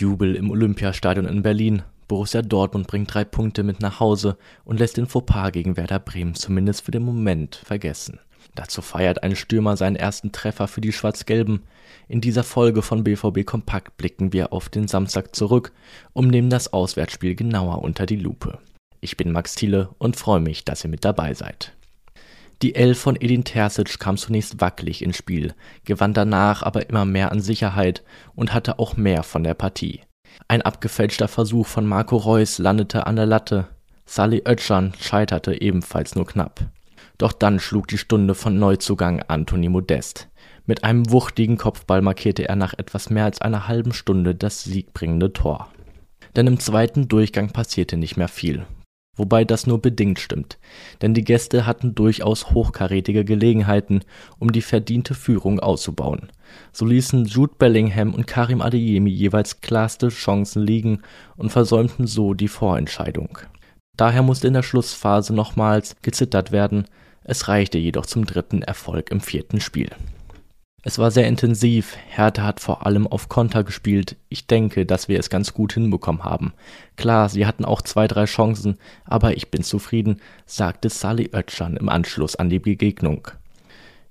Jubel im Olympiastadion in Berlin. Borussia Dortmund bringt drei Punkte mit nach Hause und lässt den Fauxpas gegen Werder Bremen zumindest für den Moment vergessen. Dazu feiert ein Stürmer seinen ersten Treffer für die Schwarz-Gelben. In dieser Folge von BVB Kompakt blicken wir auf den Samstag zurück und nehmen das Auswärtsspiel genauer unter die Lupe. Ich bin Max Thiele und freue mich, dass ihr mit dabei seid. Die Elf von Edin Terzic kam zunächst wackelig ins Spiel, gewann danach aber immer mehr an Sicherheit und hatte auch mehr von der Partie. Ein abgefälschter Versuch von Marco Reus landete an der Latte. Salih Özcan scheiterte ebenfalls nur knapp. Doch dann schlug die Stunde von Neuzugang Anthony Modest. Mit einem wuchtigen Kopfball markierte er nach etwas mehr als einer halben Stunde das siegbringende Tor. Denn im zweiten Durchgang passierte nicht mehr viel, wobei das nur bedingt stimmt, denn die Gäste hatten durchaus hochkarätige Gelegenheiten, um die verdiente Führung auszubauen. So ließen Jude Bellingham und Karim Adeyemi jeweils klarste Chancen liegen und versäumten so die Vorentscheidung. Daher musste in der Schlussphase nochmals gezittert werden, es reichte jedoch zum dritten Erfolg im vierten Spiel. Es war sehr intensiv, Hertha hat vor allem auf Konter gespielt. Ich denke, dass wir es ganz gut hinbekommen haben. Klar, sie hatten auch zwei, drei Chancen, aber ich bin zufrieden, sagte Sally Oetschan im Anschluss an die Begegnung.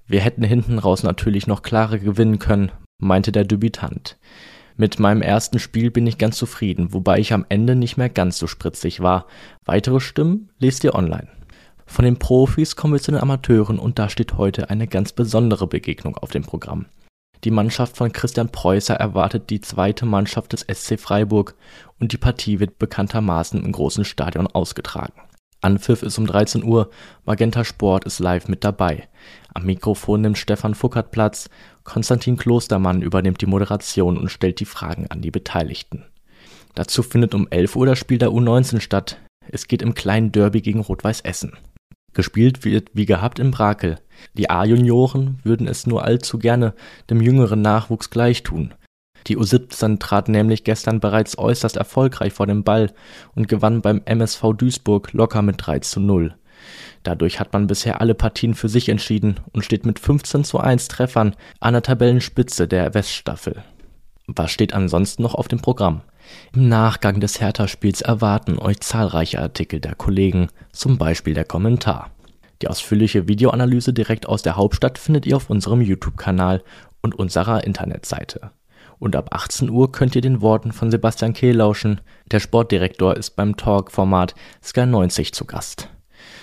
Wir hätten hinten raus natürlich noch klarer gewinnen können, meinte der Debütant. Mit meinem ersten Spiel bin ich ganz zufrieden, wobei ich am Ende nicht mehr ganz so spritzig war. Weitere Stimmen lest ihr online. Von den Profis kommen wir zu den Amateuren und da steht heute eine ganz besondere Begegnung auf dem Programm. Die Mannschaft von Christian Preußer erwartet die zweite Mannschaft des SC Freiburg und die Partie wird bekanntermaßen im großen Stadion ausgetragen. Anpfiff ist um 13 Uhr, Magenta Sport ist live mit dabei. Am Mikrofon nimmt Stefan Fuckert Platz, Konstantin Klostermann übernimmt die Moderation und stellt die Fragen an die Beteiligten. Dazu findet um 11 Uhr das Spiel der U19 statt. Es geht im kleinen Derby gegen Rot-Weiß Essen. Gespielt wird wie gehabt in Brakel. Die A-Junioren würden es nur allzu gerne dem jüngeren Nachwuchs gleichtun. Die U17 trat nämlich gestern bereits äußerst erfolgreich vor dem Ball und gewann beim MSV Duisburg locker mit 3 zu 0. Dadurch hat man bisher alle Partien für sich entschieden und steht mit 15 zu 1 Treffern an der Tabellenspitze der Weststaffel. Was steht ansonsten noch auf dem Programm? Im Nachgang des Hertha-Spiels erwarten euch zahlreiche Artikel der Kollegen, zum Beispiel der Kommentar. Die ausführliche Videoanalyse direkt aus der Hauptstadt findet ihr auf unserem YouTube-Kanal und unserer Internetseite. Und ab 18 Uhr könnt ihr den Worten von Sebastian Kehl lauschen. Der Sportdirektor ist beim Talk-Format Sky 90 zu Gast.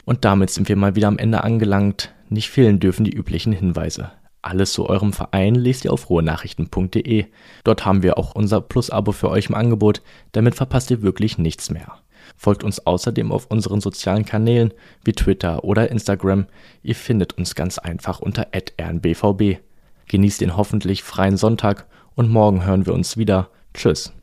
Und damit sind wir mal wieder am Ende angelangt. Nicht fehlen dürfen die üblichen Hinweise. Alles zu eurem Verein lest ihr auf ruhenachrichten.de. Dort haben wir auch unser Plus-Abo für euch im Angebot, damit verpasst ihr wirklich nichts mehr. Folgt uns außerdem auf unseren sozialen Kanälen wie Twitter oder Instagram. Ihr findet uns ganz einfach unter rnbvb. Genießt den hoffentlich freien Sonntag und morgen hören wir uns wieder. Tschüss.